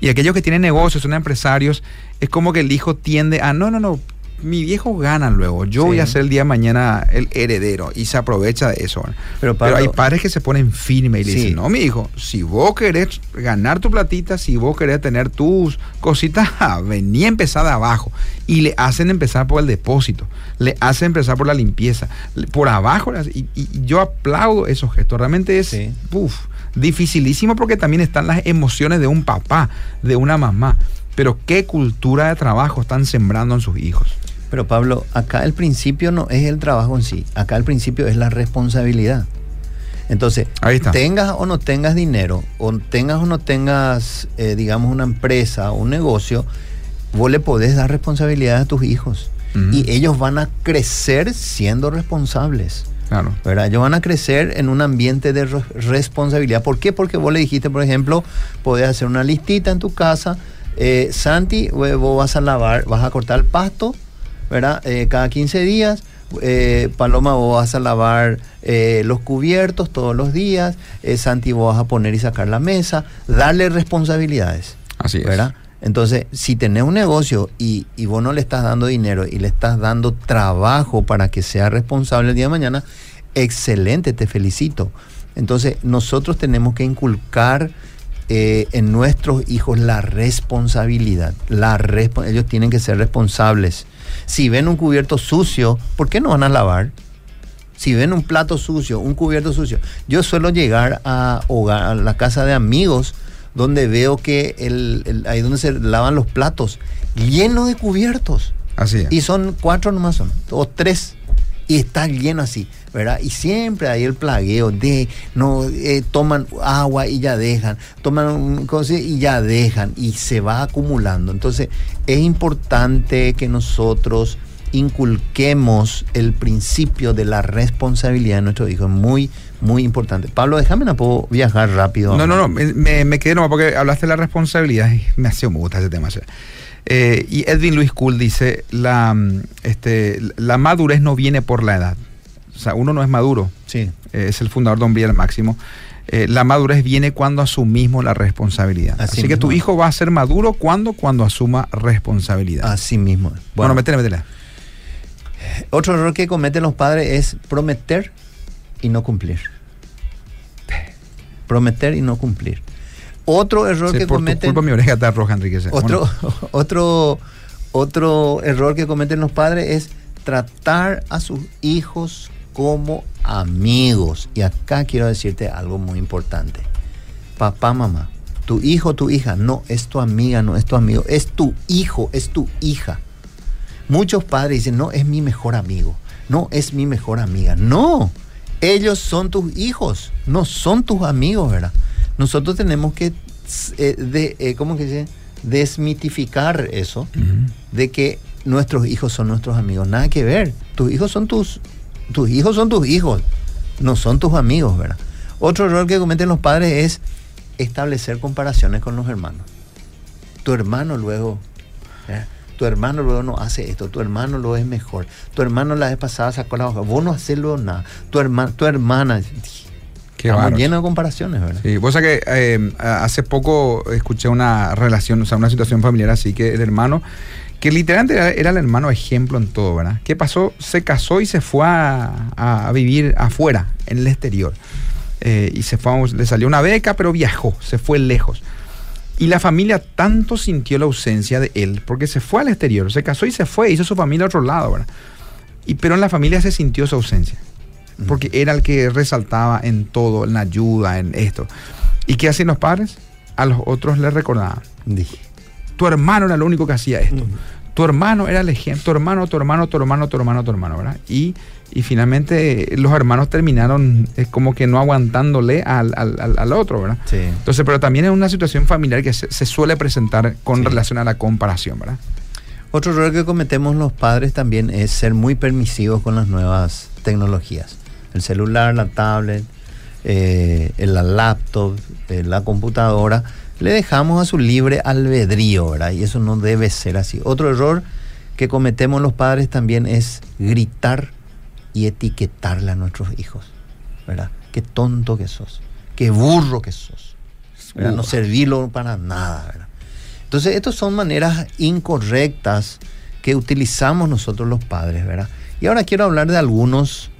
Y aquellos que tienen negocios, son empresarios, es como que el hijo tiende a, no, no, no, mi viejo gana luego, yo voy a ser el día de mañana el heredero y se aprovecha de eso. Pero, hay padres que se ponen firmes y le dicen, no, mi hijo, si vos querés ganar tu platita, si vos querés tener tus cositas, vení a empezar de abajo. Y le hacen empezar por el depósito, le hacen empezar por la limpieza, por abajo. Y, yo aplaudo esos gestos, realmente es, dificilísimo porque también están las emociones de un papá, de una mamá. Pero qué cultura de trabajo están sembrando en sus hijos. Pero Pablo, acá el principio no es el trabajo en sí, acá el principio es la responsabilidad. Entonces, tengas o no tengas dinero, o tengas o no tengas, eh, digamos, una empresa o un negocio, vos le podés dar responsabilidad a tus hijos. Y ellos van a crecer siendo responsables. Claro. ¿verdad? Ellos van a crecer en un ambiente de responsabilidad. ¿Por qué? Porque vos le dijiste, por ejemplo, podés hacer una listita en tu casa. Eh, Santi, vos vas a lavar, vas a cortar el pasto ¿verdad? Eh, cada 15 días, eh, Paloma, vos vas a lavar eh, los cubiertos todos los días, Santi, vos vas a poner y sacar la mesa, darle responsabilidades. Así ¿verdad? Entonces, si tenés un negocio y, y, vos no le estás dando dinero y le estás dando trabajo para que sea responsable el día de mañana, excelente, te felicito. Entonces, nosotros tenemos que inculcar eh, en nuestros hijos la responsabilidad. La ellos tienen que ser responsables. Si ven un cubierto sucio, ¿por qué no van a lavar? Si ven un plato sucio, un cubierto sucio. Yo suelo llegar a, a la casa de amigos donde veo que el, ahí donde se lavan los platos, lleno de cubiertos. Así Y son cuatro nomás son, o tres. Y está lleno así. ¿verdad? Y siempre hay el plagueo de, no, eh, toman agua y ya dejan, toman cosas y ya dejan, y se va acumulando. Entonces, es importante que nosotros inculquemos el principio de la responsabilidad de nuestros hijos. Muy, muy importante. Pablo, déjame, no puedo viajar rápido. No, no, no, me, me quedé nomás porque hablaste de la responsabilidad y me ha sido muy gusta ese tema. Eh, y Edwin Luis Cool dice, la, este, la madurez no viene por la edad, o sea, uno no es maduro. Sí. Eh, es el fundador de Hombre Máximo. Eh, la madurez viene cuando asumimos la responsabilidad. Así, que tu hijo va a ser maduro cuando, cuando asuma responsabilidad. Así mismo. Bueno, bueno métele, métele. Otro error que cometen los padres es prometer y no cumplir. Prometer y no cumplir. Otro error que cometen. mi oreja está roja, Enrique. Otro, otro, otro error que cometen los padres es tratar a sus hijos como amigos. Y acá quiero decirte algo muy importante. Papá, mamá, tu hijo, tu hija, no es tu amiga, no es tu amigo, es tu hijo, es tu hija. Muchos padres dicen, no, es mi mejor amigo, no, es mi mejor amiga. No, ellos son tus hijos, no son tus amigos, ¿verdad? Nosotros tenemos que, eh, de, eh, ¿cómo que se Desmitificar eso, de que nuestros hijos son nuestros amigos. Nada que ver. Tus hijos son tus tus hijos son tus hijos, no son tus amigos, ¿verdad? Otro error que cometen los padres es establecer comparaciones con los hermanos. Tu hermano luego, tu hermano luego no hace esto, tu hermano lo es mejor, tu hermano la vez pasada sacó la hoja, vos no haces luego nada, tu, hermana, tu hermana, Qué Estamos llenos de comparaciones, ¿verdad? Sí, vos sabés que eh, hace poco escuché una relación, o sea, una situación familiar así, que el hermano que literalmente era, el hermano ejemplo en todo, ¿verdad? ¿Qué pasó? Se casó y se fue a, vivir afuera, en el exterior. Eh, y se fue, le salió una beca, pero viajó, se fue lejos. Y la familia tanto sintió la ausencia de él, porque se fue al exterior, se casó y se fue, hizo su familia a otro lado, ¿verdad? Y, pero en la familia se sintió su ausencia, porque era el que resaltaba en todo, en la ayuda, en esto. ¿Y qué hacían los padres? A los otros les recordaban. Dije tu hermano era lo único que hacía esto. Tu hermano era el ejemplo, tu hermano, tu hermano, tu hermano, tu hermano, tu hermano, ¿verdad? Y, y finalmente los hermanos terminaron es como que no aguantándole al, otro, ¿verdad? Sí. Entonces, pero también es una situación familiar que se, suele presentar con relación a la comparación, ¿verdad? Otro error que cometemos los padres también es ser muy permisivos con las nuevas tecnologías. El celular, la tablet, eh, la laptop, eh, la computadora le dejamos a su libre albedrío, ¿verdad? Y eso no debe ser así. Otro error que cometemos los padres también es gritar y etiquetarle a nuestros hijos, ¿verdad? Qué tonto que sos, qué burro que sos, No servirlo para nada, ¿verdad? Entonces, estas son maneras incorrectas que utilizamos nosotros los padres, ¿verdad? Y ahora quiero hablar de algunos,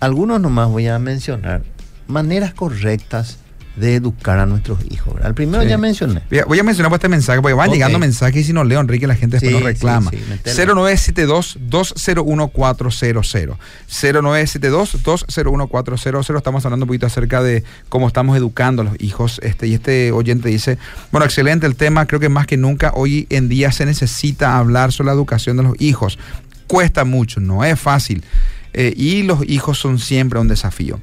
algunos nomás voy a mencionar, maneras correctas de educar a nuestros hijos. Al primero ya mencioné. Voy a mencionar este mensaje porque van llegando mensajes y si no leo, Enrique, la gente después nos reclama. 0972-201-400. 0972-201-400. Estamos hablando un poquito acerca de cómo estamos educando a los hijos. Este, y este oyente dice, bueno, excelente el tema. Creo que más que nunca hoy en día se necesita hablar sobre la educación de los hijos. Cuesta mucho, no es fácil. Eh, y los hijos son siempre un desafío.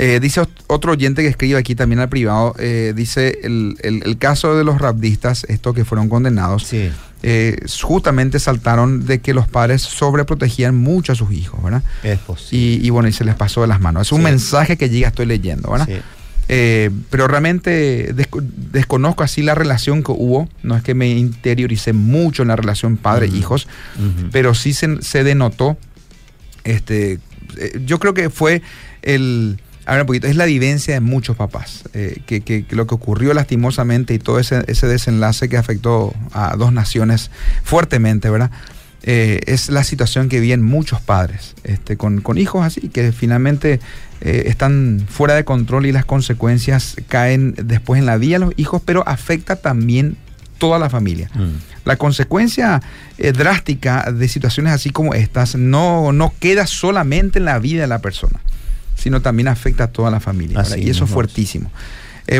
Eh, dice otro oyente que escribe aquí también al privado, eh, dice el, caso de los rabdistas, estos que fueron condenados, eh, justamente saltaron de que los padres sobreprotegían mucho a sus hijos, ¿verdad? Es posible. Y, bueno, y se les pasó de las manos. Es un mensaje que llega, estoy leyendo, ¿verdad? Eh, pero realmente desconozco así la relación que hubo. No es que me interioricé mucho en la relación padre-hijos, pero sí se, denotó. Este, yo creo que fue el. Ver un poquito, es la vivencia de muchos papás, eh, que, lo que ocurrió lastimosamente y todo ese, ese desenlace que afectó a dos naciones fuertemente, ¿verdad? Eh, es la situación que viven muchos padres este, con, hijos así, que finalmente eh, están fuera de control y las consecuencias caen después en la vida de los hijos, pero afecta también toda la familia. Mm. La consecuencia eh, drástica de situaciones así como estas no, no queda solamente en la vida de la persona, sino también afecta a toda la familia. y eso es fuertísimo.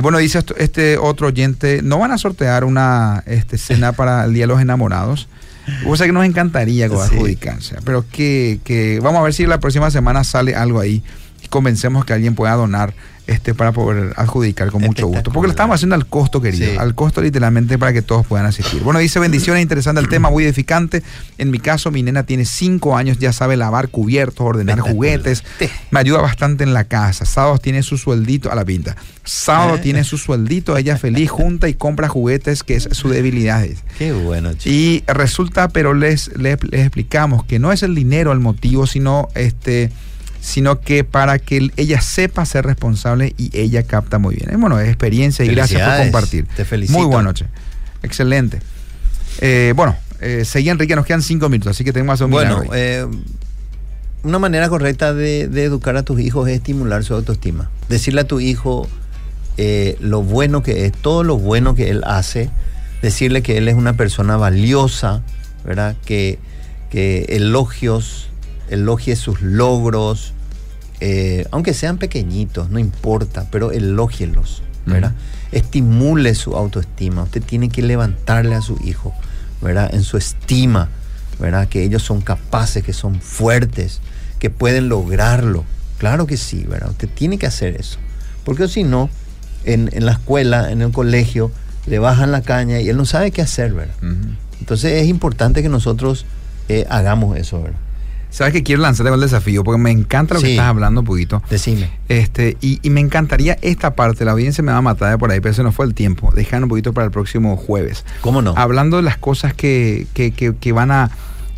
bueno, dice este otro oyente, ¿no van a sortear una este, cena para el Día de los Enamorados? O sea que nos encantaría con adjudicarse, pero que, que vamos a ver si la próxima semana sale algo ahí y convencemos que alguien pueda donar este, para poder adjudicar con mucho gusto. Porque lo estamos haciendo al costo, querido. Al costo literalmente para que todos puedan asistir. Bueno, dice bendiciones, interesante el tema, muy edificante. En mi caso, mi nena tiene cinco años, ya sabe lavar cubiertos, ordenar juguetes. Me ayuda bastante en la casa. Sábados tiene su sueldito a la pinta. Sábado eh. tiene su sueldito, ella feliz, junta y compra juguetes, que es su debilidad. Qué bueno, chico. Y resulta, pero les, les, les explicamos que no es el dinero el motivo, sino este sino que para que ella sepa ser responsable y ella capta muy bien. Bueno, es experiencia y gracias por compartir. Te felicito. Muy buena noche. Excelente. Eh, bueno, eh, seguí Enrique, nos quedan cinco minutos, así que tenemos un Bueno, eh, una manera correcta de, educar a tus hijos es estimular su autoestima. Decirle a tu hijo eh, lo bueno que es, todo lo bueno que él hace, decirle que él es una persona valiosa, ¿verdad? Que, que elogios elogie sus logros, eh, aunque sean pequeñitos, no importa, pero elógielos, ¿verdad? Estimule su autoestima. Usted tiene que levantarle a su hijo, ¿verdad? En su estima, ¿verdad? Que ellos son capaces, que son fuertes, que pueden lograrlo. Claro que sí, ¿verdad? Usted tiene que hacer eso. Porque si no, en, la escuela, en el colegio, le bajan la caña y él no sabe qué hacer, ¿verdad? Entonces es importante que nosotros eh, hagamos eso, ¿verdad? Sabes que quiero lanzarte el desafío porque me encanta lo que estás hablando un poquito. Decime. Este, y, me encantaría esta parte, la audiencia me va a matar de por ahí, pero se nos fue el tiempo. Dejar un poquito para el próximo jueves. ¿Cómo no? Hablando de las cosas que, van a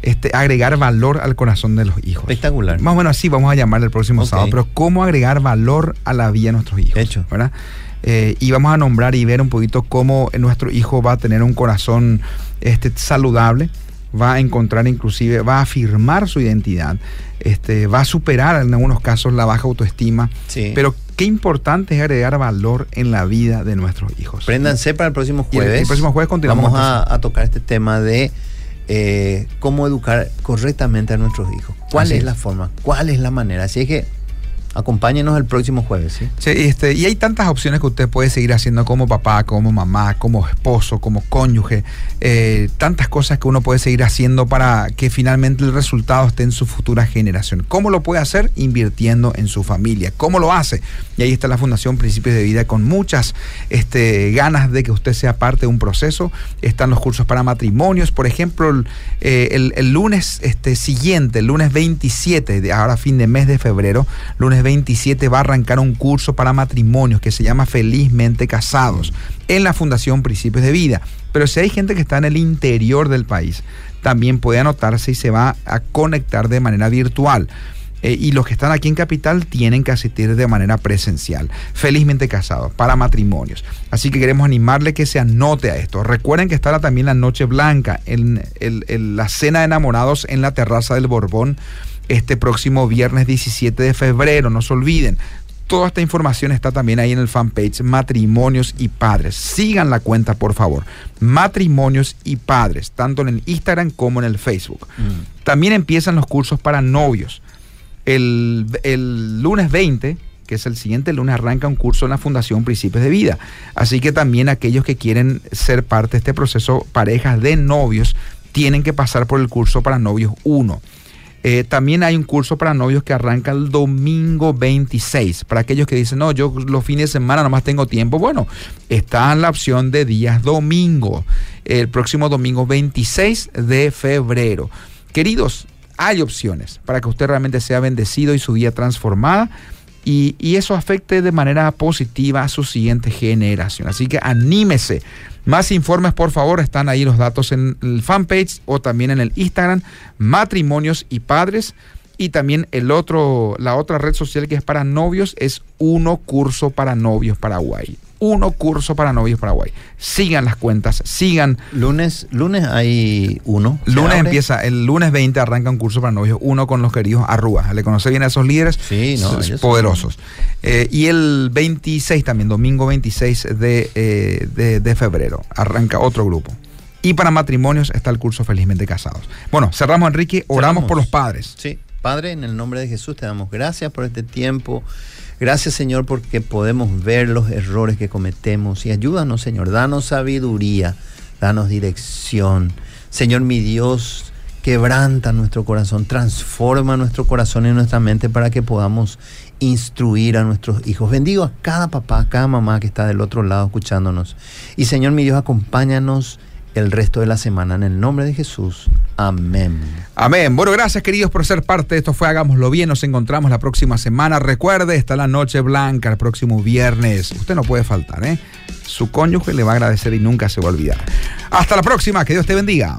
este, agregar valor al corazón de los hijos. Espectacular. Más o menos así vamos a llamar el próximo sábado, pero cómo agregar valor a la vida de nuestros hijos. Hecho. ¿verdad? Eh, y vamos a nombrar y ver un poquito cómo nuestro hijo va a tener un corazón este, saludable va a encontrar inclusive, va a afirmar su identidad, este, va a superar en algunos casos la baja autoestima. Pero qué importante es agregar valor en la vida de nuestros hijos. Préndanse para el próximo jueves. el, próximo jueves continuamos. Vamos a, tocar este tema de eh, cómo educar correctamente a nuestros hijos. ¿Cuál es la forma? ¿Cuál es la manera? Así es que Acompáñenos el próximo jueves, ¿sí? sí este, y hay tantas opciones que usted puede seguir haciendo como papá, como mamá, como esposo, como cónyuge. Eh, tantas cosas que uno puede seguir haciendo para que finalmente el resultado esté en su futura generación. ¿Cómo lo puede hacer? Invirtiendo en su familia. ¿Cómo lo hace? Y ahí está la Fundación Principios de Vida con muchas este, ganas de que usted sea parte de un proceso. Están los cursos para matrimonios. Por ejemplo, el, eh, lunes este, siguiente, el lunes 27, de ahora fin de mes de febrero, lunes 27 va a arrancar un curso para matrimonios que se llama Felizmente Casados en la Fundación Principios de Vida. Pero si hay gente que está en el interior del país, también puede anotarse y se va a conectar de manera virtual. Eh, y los que están aquí en Capital tienen que asistir de manera presencial. Felizmente casados, para matrimonios. Así que queremos animarle que se anote a esto. Recuerden que estará también la Noche Blanca, en la cena de enamorados en la terraza del Borbón este próximo viernes 17 de febrero. No se olviden. Toda esta información está también ahí en el fanpage Matrimonios y Padres. Sigan la cuenta, por favor. Matrimonios y Padres, tanto en el Instagram como en el Facebook. Mm. También empiezan los cursos para novios. El, el lunes 20, que es el siguiente lunes, arranca un curso en la Fundación Principios de Vida. Así que también aquellos que quieren ser parte de este proceso, parejas de novios, tienen que pasar por el curso para novios 1. Eh, también hay un curso para novios que arranca el domingo 26. Para aquellos que dicen, no, yo los fines de semana nomás tengo tiempo. Bueno, está la opción de días domingo. El próximo domingo 26 de febrero. Queridos, hay opciones para que usted realmente sea bendecido y su vida transformada. Y, eso afecte de manera positiva a su siguiente generación. Así que anímese. Más informes, por favor, están ahí los datos en el fanpage o también en el Instagram, matrimonios y padres. Y también el otro, la otra red social que es para novios es Uno Curso para Novios Paraguay. Uno Curso para Novios Paraguay. Sigan las cuentas, sigan. Lunes, lunes hay uno. Lunes empieza, el lunes 20 arranca un curso para novios, uno con los queridos Arrúa. ¿Le conoce bien a esos líderes? Sí, no, poderosos. Eh, y el 26 también, domingo 26 eh, de, de febrero, arranca otro grupo. Y para matrimonios está el curso Felizmente Casados. Bueno, cerramos, Enrique. Oramos por los padres. Sí. Padre, en el nombre de Jesús te damos gracias por este tiempo. Gracias, Señor, porque podemos ver los errores que cometemos. Y ayúdanos, Señor. Danos sabiduría, danos dirección. Señor, mi Dios, quebranta nuestro corazón, transforma nuestro corazón y nuestra mente para que podamos instruir a nuestros hijos. Bendigo a cada papá, a cada mamá que está del otro lado escuchándonos. Y Señor, mi Dios, acompáñanos el resto de la semana. En el nombre de Jesús. Amén. Amén. Bueno, gracias queridos por ser parte. Esto fue Hagámoslo Bien. Nos encontramos la próxima semana. Recuerde, está la Noche Blanca el próximo viernes. Usted no puede faltar, ¿eh? Su cónyuge le va a agradecer y nunca se va a olvidar. Hasta la próxima. Que Dios te bendiga.